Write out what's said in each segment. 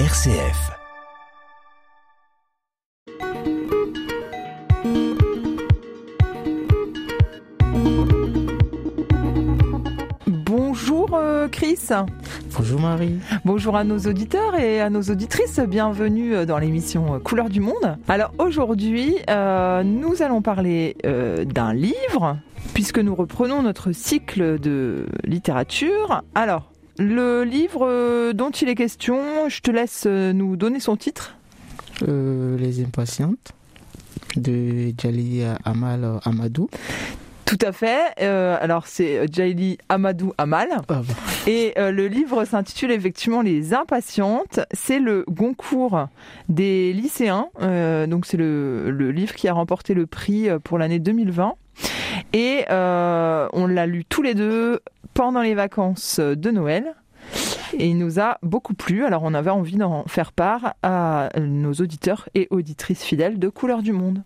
RCF. Bonjour euh, Chris. Bonjour Marie. Bonjour à nos auditeurs et à nos auditrices. Bienvenue euh, dans l'émission Couleur du Monde. Alors aujourd'hui, euh, nous allons parler euh, d'un livre puisque nous reprenons notre cycle de littérature. Alors, le livre euh, dont il est question, je te laisse euh, nous donner son titre. Euh, les impatientes de Jali Amal Amadou. Tout à fait. Euh, alors c'est Jaili Amadou Amal. Ah. Et euh, le livre s'intitule effectivement Les Impatientes. C'est le Goncourt des lycéens. Euh, donc c'est le, le livre qui a remporté le prix pour l'année 2020. Et on l'a lu tous les deux pendant les vacances de Noël. Et il nous a beaucoup plu. Alors on avait envie d'en faire part à nos auditeurs et auditrices fidèles de Couleur du Monde.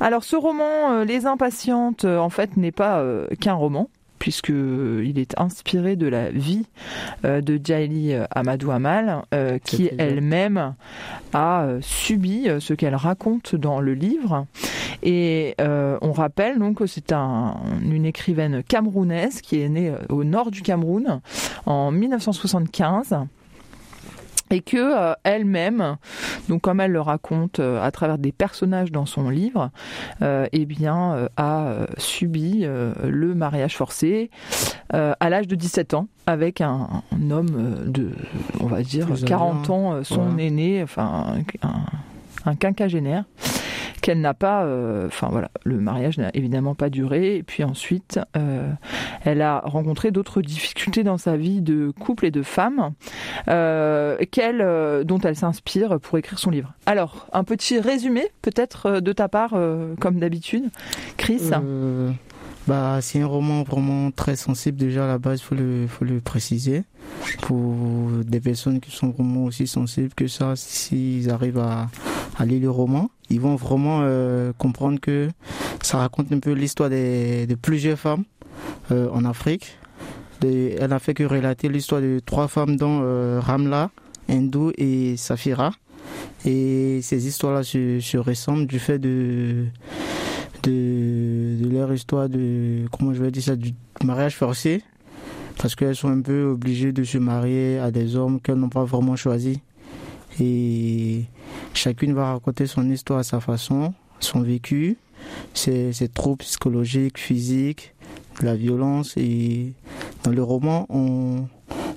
Alors ce roman, euh, Les Impatientes, euh, en fait, n'est pas euh, qu'un roman puisque il est inspiré de la vie euh, de Jaili euh, Amadou Amal, euh, qui elle-même a subi ce qu'elle raconte dans le livre. Et euh, on rappelle donc que c'est un- une écrivaine camerounaise qui est née au nord du Cameroun en 1975 et que euh, elle-même, donc comme elle le raconte euh, à travers des personnages dans son livre, euh, eh bien a subi le mariage forcé à l'âge de 17 ans avec un, un homme de, on va dire, Plus âgé, 40 ans, euh, son aîné, enfin un quinquagénaire qu'elle n'a pas, euh, enfin voilà, le mariage n'a évidemment pas duré. Et puis ensuite, euh, elle a rencontré d'autres difficultés dans sa vie de couple et de femme, euh, dont elle s'inspire pour écrire son livre. Alors, un petit résumé peut-être de ta part, comme d'habitude, Chris? Bah, c'est un roman vraiment très sensible déjà à la base, faut le, faut le préciser. Pour des personnes qui sont vraiment aussi sensibles que ça, s'ils arrivent à, à lire le roman, ils vont vraiment euh, comprendre que ça raconte un peu l'histoire des- de plusieurs femmes euh, en Afrique. Elle n'a fait que relater l'histoire de trois femmes dont euh, Ramla, Hindou et Safira. Et ces histoires-là se, se ressemblent du fait de, de, de leur histoire de, comment je vais dire ça, du mariage forcé. Parce qu'elles sont un peu obligées de se marier à des hommes qu'elles n'ont pas vraiment choisis. Et chacune va raconter son histoire à sa façon, son vécu, ses, ses troubles psychologiques, physiques, la violence. Et dans le roman, on,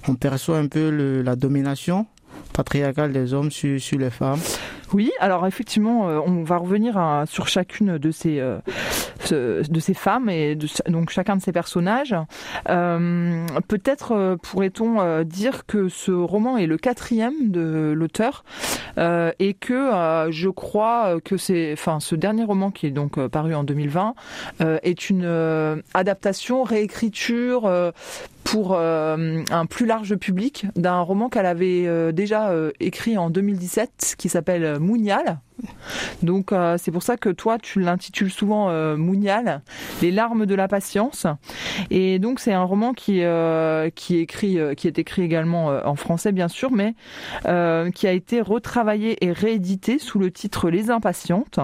on perçoit un peu le- la domination patriarcale des hommes sur, sur les femmes. Oui, alors effectivement, euh, on va revenir sur chacune de ces euh, de ces femmes et donc chacun de ces personnages. Euh, Peut-être pourrait-on dire que ce roman est le quatrième de l'auteur et que je crois que c'est, enfin, ce dernier roman qui est donc paru en 2020 euh, est une adaptation, réécriture. Pour euh, un plus large public d'un roman qu'elle avait euh, déjà euh, écrit en 2017 qui s'appelle Mounial. Donc euh, c'est pour ça que toi tu l'intitules souvent euh, les larmes de la patience. Et donc c'est un roman qui euh, qui est écrit euh, est écrit également en français bien sûr, mais qui a été retravaillé et réédité sous le titre Les Impatientes,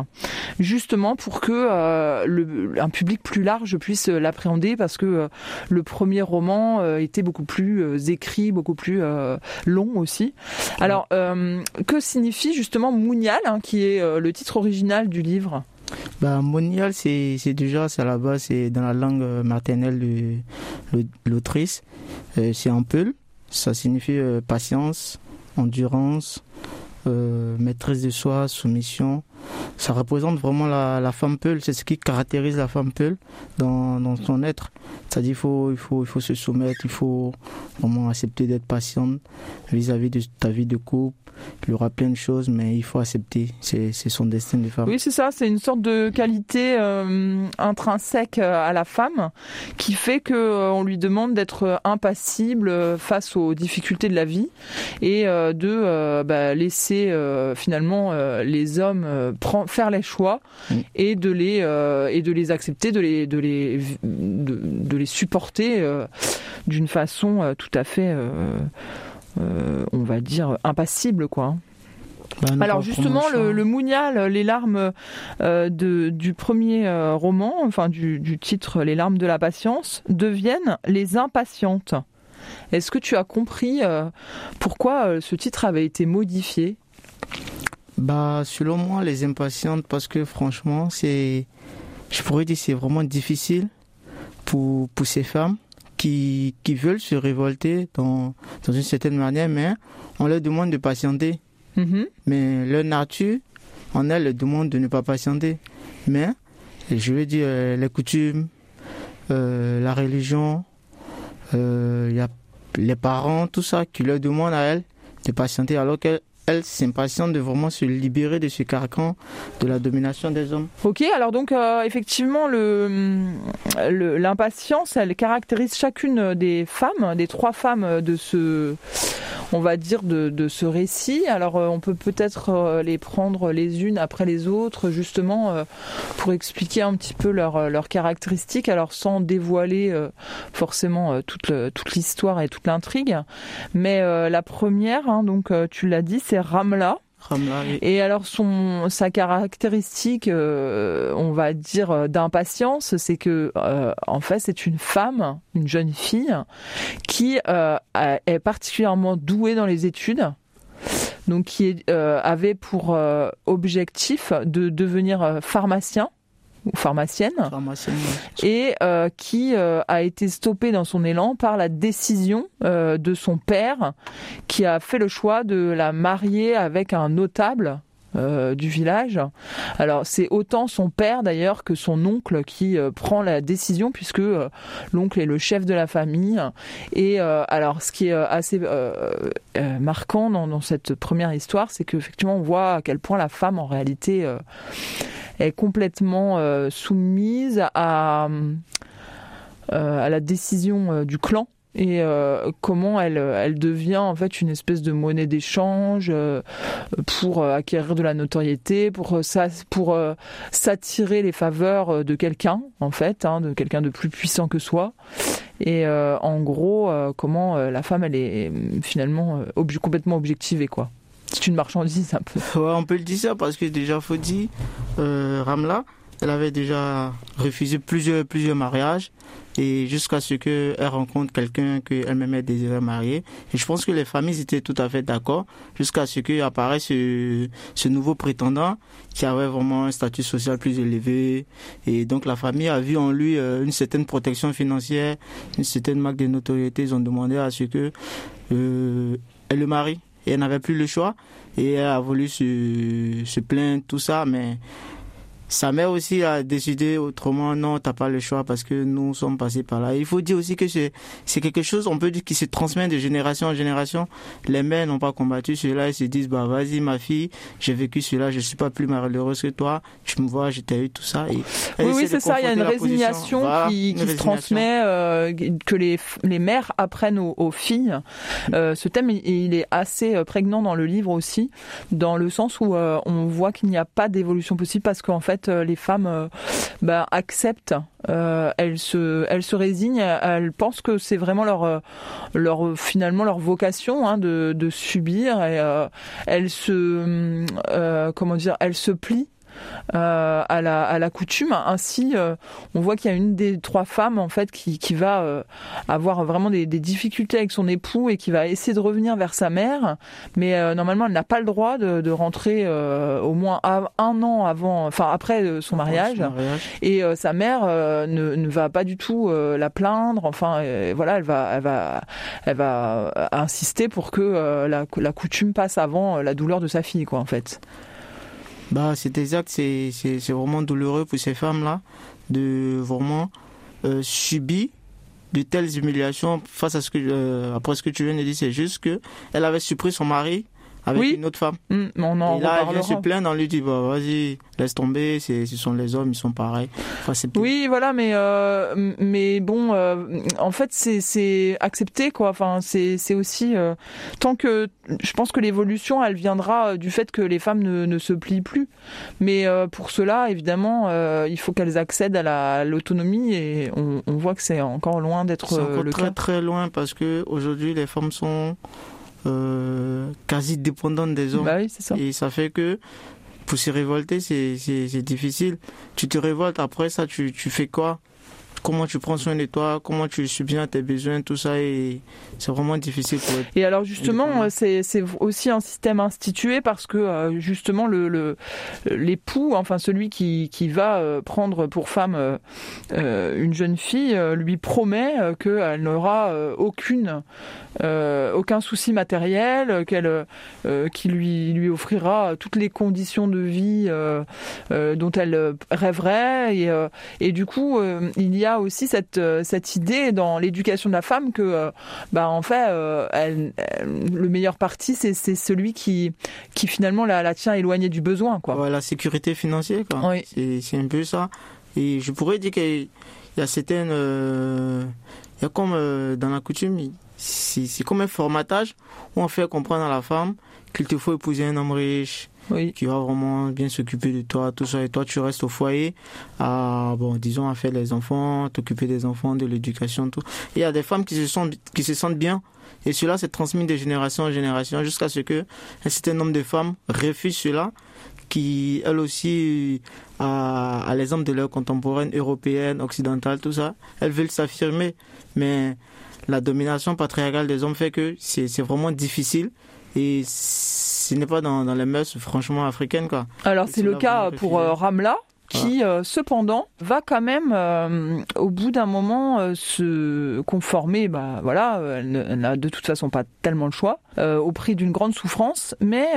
justement pour que un public plus large puisse l'appréhender parce que le premier roman était beaucoup plus écrit, beaucoup plus long aussi. Alors, que signifie justement Mounial, hein, euh, le titre original du livre Bah, monial, c'est déjà, c'est à la base, c'est dans la langue euh, maternelle de l'au- l'autrice. Euh, c'est un. Ça signifie patience, endurance, maîtrise de soi, soumission. Ça représente vraiment la, femme peul. C'est ce qui caractérise la femme peul dans, son être. C'est-à-dire il faut, il, faut, il faut se soumettre, il faut vraiment accepter d'être patiente vis-à-vis de ta vie de couple. Il y aura plein de choses, mais il faut accepter. C'est son destin de femme. Oui, c'est ça, c'est une sorte de qualité euh, intrinsèque euh, à la femme qui fait que euh, lui demande d'être impassible face aux difficultés de la vie et de bah, laisser finalement les hommes prendre, faire les choix Mm. et de les euh, et de les accepter, de les de les de, de les supporter euh, d'une façon euh, tout à fait on va dire, impassible, quoi. Bah, Alors justement, le, le, Mounial, les larmes euh, de, du premier euh, roman, enfin du, du, titre Les larmes de la patience, deviennent les impatientes. Est-ce que tu as compris euh, pourquoi ce titre avait été modifié? Bah, selon moi, les impatientes, parce que franchement, c'est, je pourrais dire, c'est vraiment difficile pour, pour ces femmes qui, qui veulent se révolter dans, dans une certaine manière, mais on leur demande de patienter. Mhm. Mais leur nature, en elle, demande de ne pas patienter. Mais, je veux dire, euh, les coutumes, euh, la religion, euh, y a les parents, tout ça, qui leur demandent à elle de patienter alors qu'elle elle s'impatiente de vraiment se libérer de ce carcan de la domination des hommes. Ok, alors donc effectivement, l'impatience, elle caractérise chacune des femmes, des trois femmes de ce on va dire, de, ce récit. Alors euh, on peut peut-être euh, les prendre les unes après les autres, justement, euh, pour expliquer un petit peu leurs caractéristiques, alors sans dévoiler forcément toute, l'histoire et toute l'intrigue. Mais la première, hein, donc tu l'as dit, c'est Ramla. Et alors son sa caractéristique, euh, on va dire euh, d'impatience, c'est que euh, en fait c'est une femme, une jeune fille qui est particulièrement douée dans les études. Donc qui avait pour objectif de devenir pharmacien ou pharmacienne, et euh, qui euh, a été stoppée dans son élan par la décision euh, de son père, qui a fait le choix de la marier avec un notable du village. Alors c'est autant son père d'ailleurs que son oncle qui prend la décision puisque l'oncle est le chef de la famille. Et alors ce qui est assez marquant dans, dans, cette première histoire, c'est qu'effectivement on voit à quel point la femme en réalité est complètement euh, soumise à, euh, à la décision euh, du clan et comment elle, elle devient en fait une espèce de monnaie d'échange pour acquérir de la notoriété, pour, pour s'attirer les faveurs de quelqu'un en fait, hein, de quelqu'un de plus puissant que soi. Et en gros, comment la femme elle est finalement complètement objectivée quoi c'est une marchandise un peu. Ouais, on peut le dire ça parce que déjà dire, euh, Ramla, elle avait déjà refusé plusieurs plusieurs mariages et jusqu'à ce qu'elle rencontre quelqu'un qu'elle-même désirait marier. Et je pense que les familles étaient tout à fait d'accord jusqu'à ce qu'apparaisse ce, ce nouveau prétendant qui avait vraiment un statut social plus élevé. Et donc la famille a vu en lui euh, une certaine protection financière, une certaine marque de notoriété. Ils ont demandé à ce que euh, elle le marie et elle n'avait plus le choix. Et elle a voulu se, se plaindre, tout ça, mais sa mère aussi a décidé autrement, non, t'as pas le choix parce que nous sommes passés par là. Il faut dire aussi que c'est, c'est quelque chose, on peut dire, qui se transmet de génération en génération. Les mères n'ont pas combattu cela, ils se disent, bah, vas-y, ma fille, j'ai vécu cela, je suis pas plus malheureuse que toi, tu me vois, j'ai eu tout ça. Et oui, oui, c'est ça, il y a une résignation qui, qui se transmet, euh, que les, les mères apprennent aux, filles. Euh, ce thème, il, est assez euh, prégnant dans le livre aussi, dans le sens où on voit qu'il n'y a pas d'évolution possible parce qu'en fait, euh, les femmes euh, bah, acceptent, euh, elles se, résignent, elles pensent que c'est vraiment leur, leur finalement leur vocation hein, de, de subir et elles se, comment dire, elles se plient euh, à, la, à la coutume. Ainsi, euh, on voit qu'il y a une des trois femmes en fait qui, qui va euh, avoir vraiment des, des, difficultés avec son époux et qui va essayer de revenir vers sa mère, mais normalement elle n'a pas le droit de, de rentrer au moins un an avant, enfin après son mariage. Et sa mère ne, ne, va pas du tout la plaindre. Enfin, voilà, elle va, elle va, elle va insister pour que la, la coutume passe avant la douleur de sa fille, quoi, en fait. Bah, c'est exact, c'est, vraiment douloureux pour ces femmes-là de vraiment euh, subir de telles humiliations face à ce que, euh, après ce que tu viens de dire, c'est juste que elle avait supprimé son mari avec une autre femme. Mmh, on en et là, elle vient se plaindre, on lui dit, bah, vas-y, laisse tomber, ce sont les hommes, ils sont pareils. Enfin, oui, voilà, mais, euh, mais bon, euh, en fait, c'est accepté, quoi. Enfin, c'est aussi, euh, tant que, je pense que l'évolution, elle viendra du fait que les femmes ne, ne se plient plus. Mais pour cela, évidemment, il faut qu'elles accèdent à l'autonomie et on, on, voit que c'est encore loin d'être le très, très loin parce que aujourd'hui, les femmes sont, euh, quasi dépendante des hommes. Bah oui, c'est ça. Et ça fait que pour se révolter, c'est difficile. Tu te révoltes, après ça, tu, tu fais quoi? Comment tu prends soin de toi, comment tu subviens à tes besoins, tout ça, et c'est vraiment difficile pour être Et alors justement, c'est aussi un système institué parce que euh, justement le l'époux, enfin celui qui, qui va euh, prendre pour femme euh, une jeune fille, lui promet qu'elle n'aura aucune aucun souci matériel, qu'elle qui lui lui offrira toutes les conditions de vie dont elle rêverait et, et du coup il y a aussi cette, euh, cette idée dans l'éducation de la femme que, euh, bah, en fait, euh, elle, le meilleur parti, c'est celui qui, qui finalement la, la tient éloignée du besoin. Quoi. la sécurité financière, quoi. C'est un peu ça. Et je pourrais dire qu'il y a certaines. il y a comme dans la coutume, c'est comme un formatage où on fait comprendre à la femme qu'il te faut épouser un homme riche, oui. qui va vraiment bien s'occuper de toi, tout ça. Et toi, tu restes au foyer, à, bon, disons, à faire les enfants, t'occuper des enfants, de l'éducation, tout. Et il y a des femmes qui se sentent, qui se sentent bien. Et cela s'est transmis de génération en génération jusqu'à ce que un certain nombre de femmes refusent cela, qui, elles aussi, à, à l'exemple de leurs contemporaines européennes, occidentales, tout ça, elles veulent s'affirmer. Mais la domination patriarcale des hommes fait que c'est vraiment difficile et ce n'est pas dans, dans les mœurs franchement africaines quoi. Alors c'est le cas pour euh, Ramla qui euh, cependant va quand même euh, au bout d'un moment euh, se conformer bah voilà elle n'a de toute façon pas tellement le choix au prix d'une grande souffrance. Mais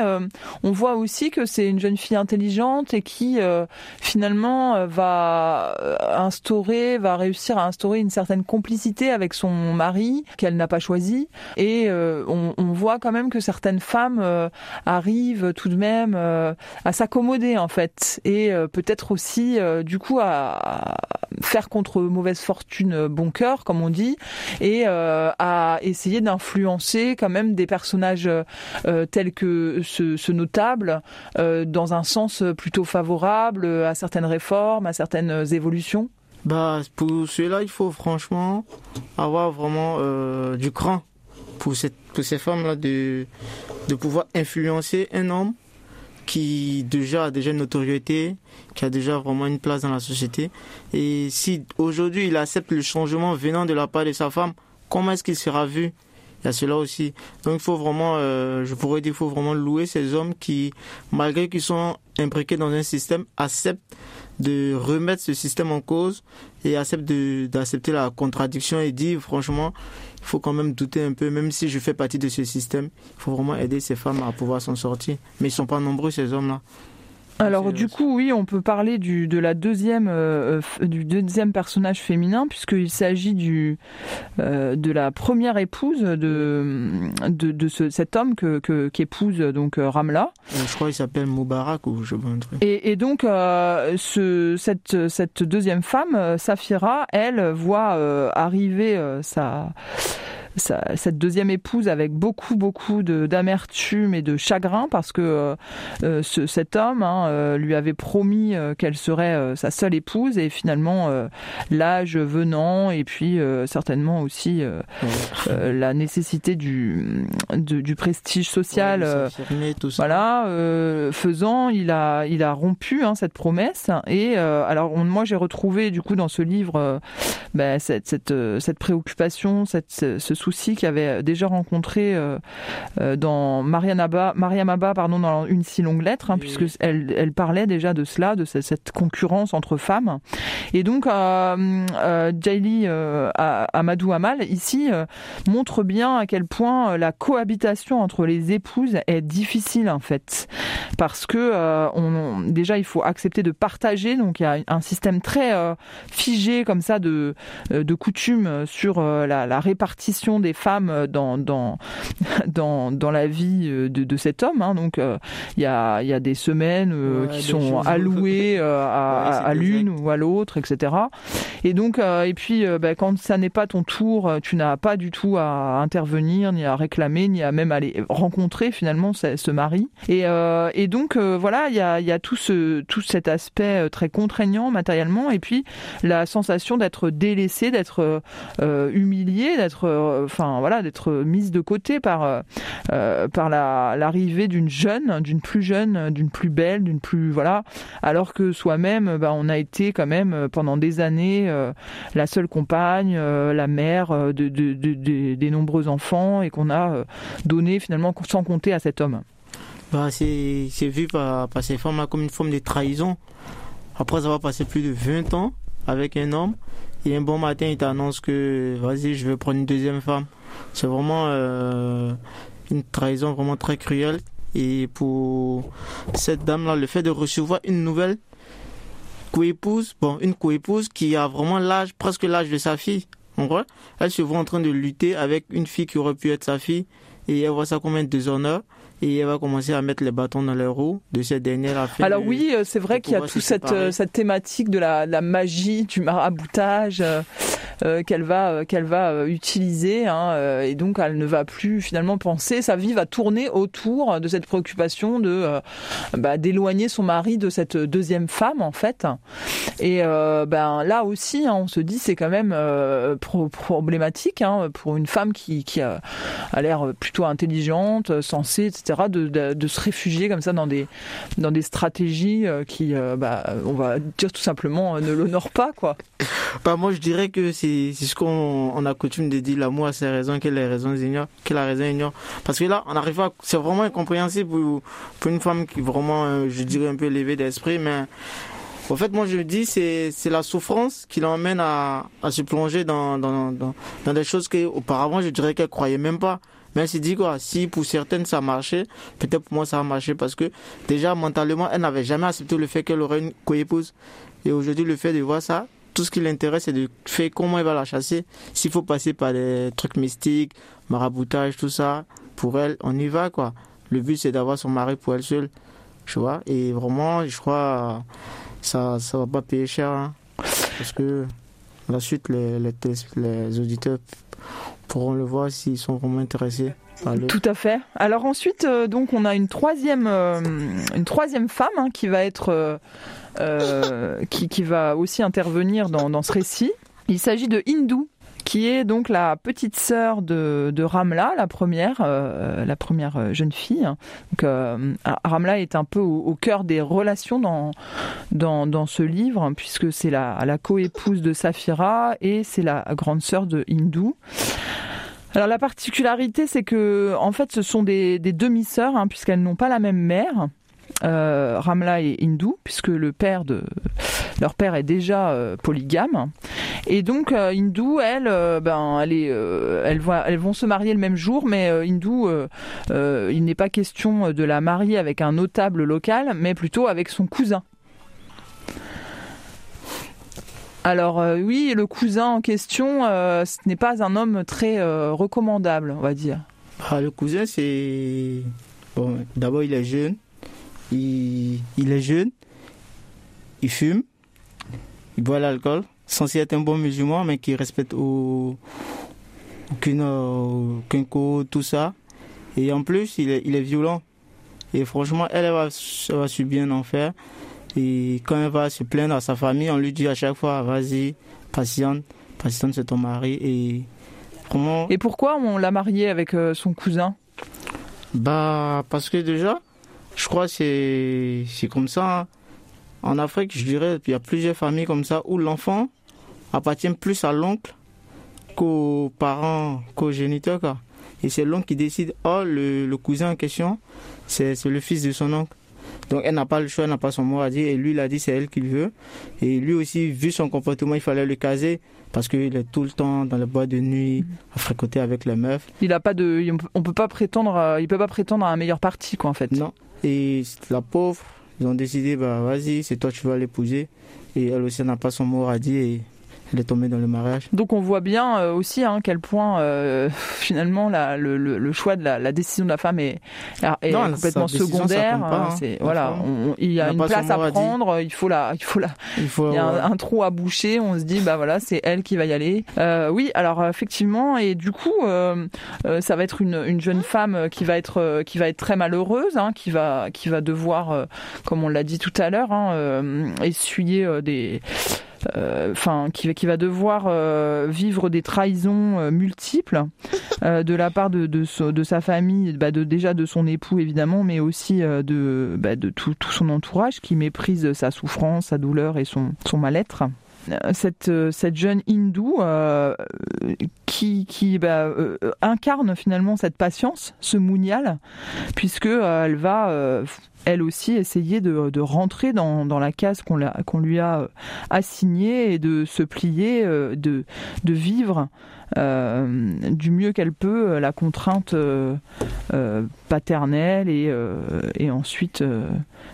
on voit aussi que c'est une jeune fille intelligente et qui finalement va instaurer va réussir à instaurer une certaine complicité avec son mari qu'elle n'a pas choisi. Et on, on, voit quand même que certaines femmes arrivent tout de même à s'accommoder en fait. Et peut-être aussi euh, du coup à faire contre mauvaise fortune euh, bon cœur comme on dit et euh, à essayer d'influencer quand même des personnages tels que ce, notable dans un sens plutôt favorable à certaines réformes, à certaines évolutions. Bah pour cela il faut franchement avoir vraiment du cran pour cette pour ces femmes là de de pouvoir influencer un homme qui déjà a déjà une notoriété, qui a déjà vraiment une place dans la société. Et si aujourd'hui il accepte le changement venant de la part de sa femme, comment est-ce qu'il sera vu? Il y a cela aussi. Donc il faut vraiment, euh, je pourrais dire, il faut vraiment louer ces hommes qui, malgré qu'ils sont imbriqués dans un système, acceptent de remettre ce système en cause et acceptent d'accepter la contradiction et dire franchement il faut quand même douter un peu, même si je fais partie de ce système, il faut vraiment aider ces femmes à pouvoir s'en sortir. Mais ils sont pas nombreux, ces hommes-là. Alors du coup, oui, on peut parler du, de la deuxième, euh, du deuxième personnage féminin, puisqu'il s'agit du, euh, de la première épouse de, de, de ce, cet homme que, que, qu'épouse donc euh, Ramla. Je crois qu'il s'appelle Moubarak ou je un truc. Et, et donc, ce, cette, cette deuxième femme, Safira, elle voit arriver sa cette deuxième épouse avec beaucoup beaucoup d'amertume et de chagrin parce que euh, euh, ce, cet homme hein, euh, lui avait promis qu'elle serait sa seule épouse et finalement l'âge venant et puis certainement aussi la nécessité du du prestige social voilà faisant il a il a rompu hein, cette promesse et alors moi j'ai retrouvé du coup dans ce livre ben, cette, cette, cette préoccupation cette ce souci qu'il avait déjà rencontré euh, euh, dans Mariam Abba, pardon, dans une si longue lettre, hein, puisque elle, elle parlait déjà de cela, de cette concurrence entre femmes. Et donc, euh, euh Jaili Amadou Amal, ici, montre bien à quel point la cohabitation entre les épouses est difficile, en fait. Parce que, on, déjà, il faut accepter de partager, donc il y a un système très figé, comme ça, de, de coutumes sur la, la répartition des femmes dans dans dans, dans la vie euh, de, de cet homme. Hein. Donc euh, il y a y a des semaines euh, qui sont allouées à, à, l'une ou à l'autre, etc. Et donc et puis ben, quand ça n'est pas ton tour, tu n'as pas du tout à intervenir, ni à réclamer, ni à même aller rencontrer finalement ce, ce mari. Et, et donc voilà, il y a, y a tout ce tout cet aspect très contraignant matériellement, et puis la sensation d'être délaissé, d'être humilié, d'être enfin voilà, d'être mise de côté par par l'arrivée d'une jeune, d'une plus jeune, d'une plus belle, d'une plus voilà, alors que soi-même, bah, on a été quand même pendant des années la seule compagne, la mère de, des nombreux enfants et qu'on a donné finalement sans compter à cet homme. Bah, c'est vu par, par ces femmes comme une forme de trahison. Après avoir passé plus de 20 ans avec un homme, et un bon matin, il t'annonce que vas-y, je vais prendre une deuxième femme. C'est vraiment euh, une trahison vraiment très cruelle. Et pour cette dame-là, le fait de recevoir une nouvelle coépouse, bon, une coépouse qui a vraiment l'âge, presque l'âge de sa fille. En vrai, elle se voit en train de lutter avec une fille qui aurait pu être sa fille. Et elle voit ça comme un déshonneur et elle va commencer à mettre les bâtons dans les roues de cette dernière Alors oui, euh, c'est vrai qu'il y a toute cette, euh, cette thématique de la, la magie, du maraboutage. Euh, qu'elle va qu'elle va utiliser hein, et donc elle ne va plus finalement penser. Sa vie va tourner autour de cette préoccupation de bah, d'éloigner son mari de cette deuxième femme en fait. Et ben là aussi hein, on se dit c'est quand même problématique hein, pour une femme qui, qui a, l'air plutôt intelligente sensée etc de, se réfugier comme ça dans des dans des stratégies qui bah, on va dire tout simplement ne l'honorent pas quoi bah moi je dirais que c'est ce qu'on a coutume de dire l'amour a ses raisons, que les raisons ignorent, que la raison ignore. Parce que là, on arrive à, c'est vraiment incompréhensible pour, une femme qui est vraiment, euh, je dirais, un peu élevée d'esprit, mais en fait, moi, je me dis, c'est, la souffrance qui l'emmène à, se plonger dans, dans des choses qu'auparavant, je dirais qu'elle croyait même pas. Mais elle s'est dit quoi, si pour certaines ça marchait, peut-être pour moi ça a marché parce que déjà mentalement, elle n'avait jamais accepté le fait qu'elle aurait une coépouse. Et aujourd'hui, le fait de voir ça, tout ce qui l'intéresse, c'est de faire comment il va la chasser. S'il faut passer par des trucs mystiques, maraboutage, tout ça, pour elle, on y va, quoi. Le but, c'est d'avoir son mari pour elle seule, tu vois. Et vraiment, je crois, ça, ça va pas payer cher, hein. parce que la suite, les, les auditeurs pourront le voir s'ils sont vraiment intéressés. Tout à fait. Alors ensuite, euh, donc on a une troisième, euh, une troisième femme hein, qui va être, euh, qui, qui, va aussi intervenir dans, dans ce récit. Il s'agit de Hindou, qui est donc la petite sœur de, de Ramla, la première, la première jeune fille. Donc, Ramla est un peu au, au, cœur des relations dans, dans, dans ce livre, hein, puisque c'est la, la coépouse de Safira et c'est la grande sœur de Hindou. Alors la particularité, c'est que en fait, ce sont des, demi-sœurs, hein, puisqu'elles n'ont pas la même mère. Euh, Ramla et Hindou, puisque le père de leur père est déjà euh, polygame, et donc euh, Hindou, elle, ben, elle est, elles, vont, elles vont se marier le même jour, mais Hindou, il n'est pas question de la marier avec un notable local, mais plutôt avec son cousin. Alors oui, le cousin en question, ce n'est pas un homme très recommandable, on va dire. Ah, le cousin, c'est... Bon, d'abord, il est jeune. Il... est jeune. Il fume. Il boit l'alcool. Censé être un bon musulman, mais qui respecte au... aucun, code, tout ça. Et en plus, il est, il est violent. Et franchement, elle, va, elle va subir un enfer. Et quand elle va se plaindre à sa famille, on lui dit à chaque fois, vas-y, patiente, patiente, c'est ton mari. Et, comment... et pourquoi on l'a marié avec euh, son cousin? Bah, parce que déjà, je crois que c'est comme ça. Hein. En Afrique, je dirais, il y a plusieurs familles comme ça où l'enfant appartient plus à l'oncle qu'aux parents, qu'aux géniteurs. Quoi. Et c'est l'oncle qui décide, oh, le, le cousin en question, c'est le fils de son oncle. Donc elle n'a pas le choix, elle n'a pas son mot à dire. Et lui, il a dit c'est elle qu'il veut. Et lui aussi, vu son comportement, il fallait le caser parce qu'il est tout le temps dans le bois de nuit à fréquenter avec les meufs. Il a pas de, on peut pas prétendre, il peut pas prétendre à un meilleur parti quoi en fait. Non. Et la pauvre, ils ont décidé bah vas-y, c'est toi tu vas l'épouser. Et elle aussi n'a pas son mot à dire. Elle est tombée dans le mariage. Donc on voit bien euh, aussi hein, quel point euh, finalement la, le, le, choix de la, la, décision de la femme est, est complètement secondaire. Hein, hein. voilà, il y a une place à prendre, il faut la, il faut la, il, faut, y a un, trou à boucher. On se dit bah voilà, c'est elle qui va y aller. Euh, oui, alors effectivement et du coup euh, euh, ça va être une, une, jeune femme qui va être qui va être très malheureuse, hein, qui va qui va devoir, comme on l'a dit tout à l'heure, hein, essuyer des enfin, qui, qui, va devoir vivre des trahisons multiples de la part de, de, sa famille, bah, de, déjà de son époux évidemment, mais aussi de, bah, de tout, tout, son entourage qui méprise sa souffrance, sa douleur et son, son mal-être cette, cette jeune hindoue euh, qui, bah, euh, incarne finalement cette patience, ce mounial, puisque euh, elle va elle aussi essayer de, rentrer dans, la case qu'on lui a assignée et de se plier, de, de vivre du mieux qu'elle peut la contrainte paternelle et, et ensuite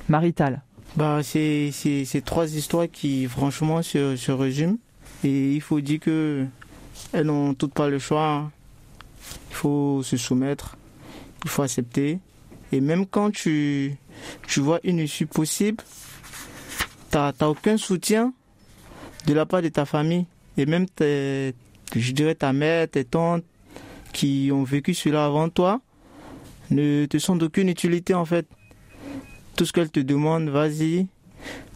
maritale. Bah, c'est, c'est, trois histoires qui, franchement, se, se résument. Et il faut dire que elles n'ont toutes pas le choix. Il faut se soumettre, il faut accepter. Et même quand tu, tu vois une issue possible, tu n'as aucun soutien de la part de ta famille. Et même, tes, je dirais, ta mère, tes tantes qui ont vécu cela avant toi ne te sont d'aucune utilité en fait tout ce qu'elle te demande, vas-y,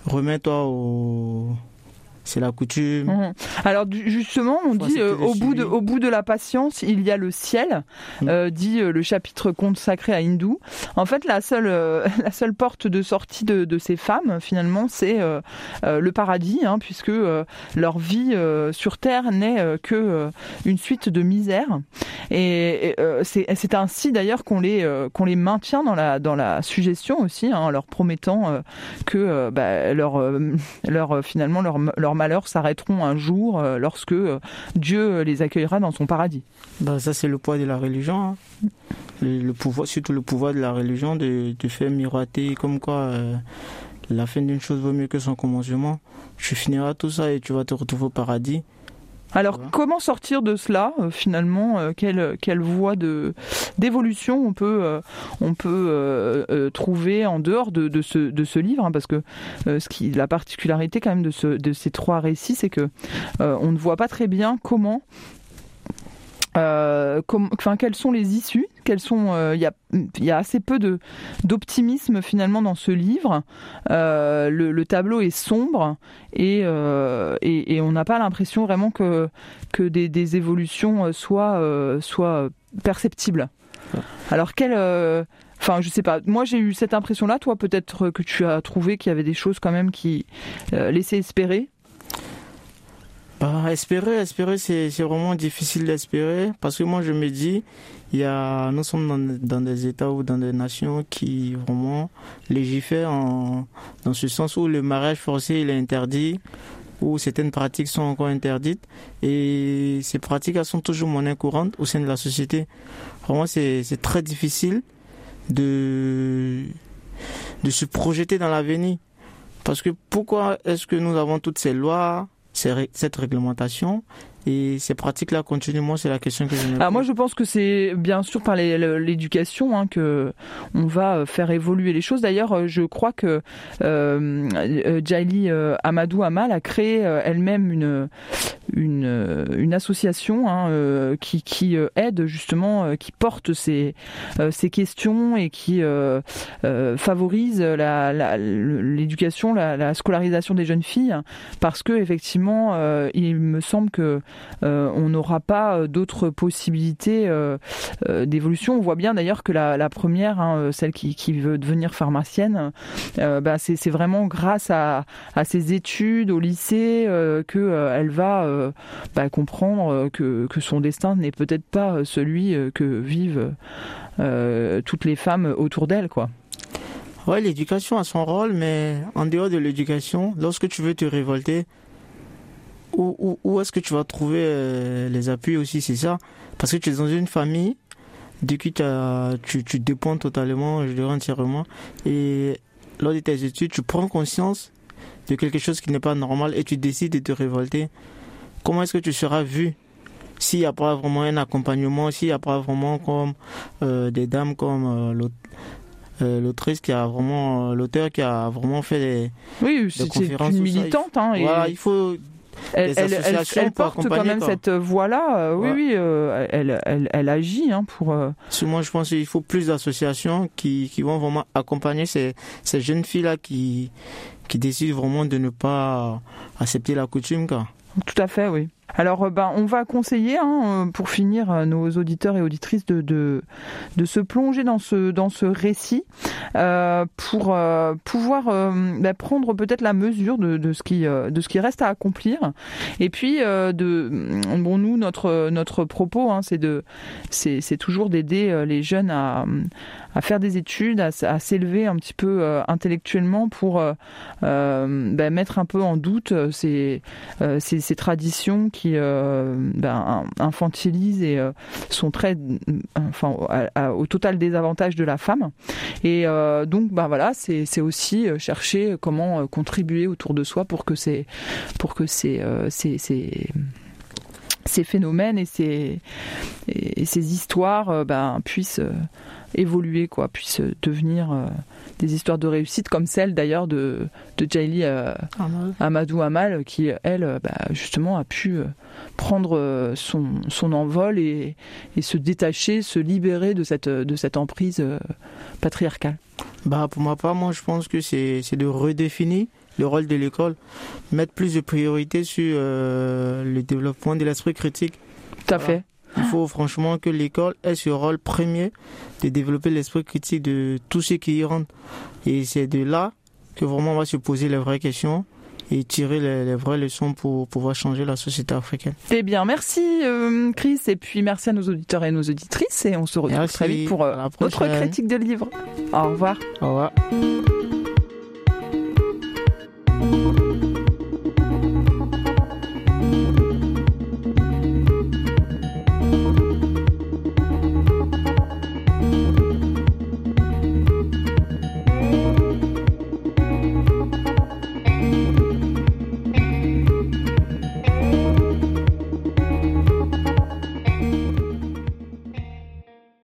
remets-toi au, c'est la coutume. Mhm. Alors justement, on dit euh, au bout de au bout de la patience, il y a le ciel, mhm. euh, dit euh, le chapitre consacré à hindou. En fait, la seule la seule porte de sortie de, de ces femmes, finalement, c'est le paradis, hein, puisque leur vie sur terre n'est que une suite de misère. Et, c'est ainsi d'ailleurs qu'on les qu'on les maintient dans la dans la suggestion aussi, hein, en leur promettant que bah, leur leur finalement leur leur malheurs s'arrêteront un jour euh, lorsque euh, Dieu les accueillera dans son paradis. Bah, ça, c'est le poids de la religion. Hein. Le, pouvoir, surtout le pouvoir de la religion de, de faire miroiter comme quoi euh, la fin d'une chose vaut mieux que son commencement. Tu finiras tout ça et tu vas te retrouver au paradis. Alors, comment sortir de cela euh, finalement euh, quelle, quelle voie de d'évolution on peut euh, on peut trouver en dehors de, de, ce, de ce livre hein, Parce que ce qui la particularité quand même de, ce, de ces trois récits, c'est que on ne voit pas très bien comment euh, enfin, quelles sont les issues Quelles sont euh, Il y, y, a, assez peu de d'optimisme finalement dans ce livre. Euh, le, tableau est sombre et, et, et on n'a pas l'impression vraiment que que des, des évolutions soient soient perceptibles. Alors quelle Enfin, je sais pas. Moi, j'ai eu cette impression-là. Toi, peut-être que tu as trouvé qu'il y avait des choses quand même qui laissaient espérer. Bah, espérer, espérer, c'est vraiment difficile d'espérer parce que moi je me dis, il y a, nous sommes dans, des États ou dans des nations qui vraiment légifèrent en, dans ce sens où le mariage forcé est interdit, où certaines pratiques sont encore interdites et ces pratiques elles sont toujours monnaie courante au sein de la société. Vraiment, c'est très difficile de, de se projeter dans l'avenir. Parce que pourquoi est-ce que nous avons toutes ces lois cette réglementation et ces pratiques-là continuent Moi, c'est la question que je me pose. moi, je pense que c'est bien sûr par l'éducation hein, que on va euh, faire évoluer les choses. D'ailleurs, euh, je crois que euh, euh Jaili Amadou Amal a créé elle-même une une, une association hein, qui, qui aide justement, qui porte ces, ces questions et qui favorise l'éducation, la, la, scolarisation des jeunes filles, parce que effectivement, il me semble que on n'aura pas d'autres possibilités d'évolution. On voit bien d'ailleurs que la, première, hein, celle qui, veut devenir pharmacienne, bah, c'est vraiment grâce à, ses études au lycée euh, qu'elle va euh, bah, comprendre euh, que, que, son destin n'est peut-être pas celui euh, que vivent toutes les femmes autour d'elle, quoi. L'éducation a son rôle, mais en dehors de l'éducation, lorsque tu veux te révolter, où, où, est-ce que tu vas trouver les appuis aussi, c'est ça? Parce que tu es dans une famille de qui tu, tu dépends totalement, je dirais entièrement, et lors de tes études, tu prends conscience de quelque chose qui n'est pas normal et tu décides de te révolter comment est-ce que tu seras vu s'il n'y a pas vraiment un accompagnement, s'il n'y a pas vraiment comme euh, des dames comme euh, euh, l'autrice qui a vraiment l'auteur qui a vraiment fait des, oui, c'est une militante. Hein, Voilà, il faut elle, elle, porte quand même cette voie-là. oui, oui, elle, elle, agit hein, pour. Moi, je pense qu'il faut plus d'associations qui, qui vont vraiment accompagner ces, ces jeunes filles-là qui, qui décident vraiment de ne pas accepter la coutume. Quoi. Tout à fait, oui. Alors, euh, ben, on va conseiller, hein, euh, pour finir, euh, nos auditeurs et auditrices de, se plonger dans ce, récit pour pouvoir ben, prendre peut-être la mesure de, ce qui, de ce qui reste à accomplir. Et puis, de, bon, nous, notre, propos, hein, c'est toujours d'aider les jeunes à, faire des études, à, s'élever un petit peu intellectuellement pour ben, mettre un peu en doute ces traditions qui euh, ben, infantilisent et euh, sont très, enfin, au total désavantage de la femme. Et euh, donc, ben voilà, c'est aussi chercher comment contribuer autour de soi pour que c'est pour que ces, ces, ces ces phénomènes et ces, et ces histoires ben, puissent évoluer, quoi, puissent devenir des histoires de réussite comme celle d'ailleurs de, de Jaili Amadou Amal qui, elle, bah, justement, a pu prendre euh, son, son envol et, et, se détacher, se libérer de cette, de cette emprise euh, patriarcale bah, Pour ma part, moi je pense que c'est de redéfinir le rôle de l'école, mettre plus de priorité sur euh, le développement de l'esprit critique. Tout à fait. Il faut franchement que l'école ait ce rôle premier de développer l'esprit critique de tous ceux qui y rentrent. Et c'est de là que vraiment on va se poser les vraies questions et tirer les, vraies leçons pour pouvoir changer la société africaine. Eh bien, merci euh, Chris et puis merci à nos auditeurs et nos auditrices et on se retrouve très vite pour euh, notre critique de livre. Au revoir. Au revoir.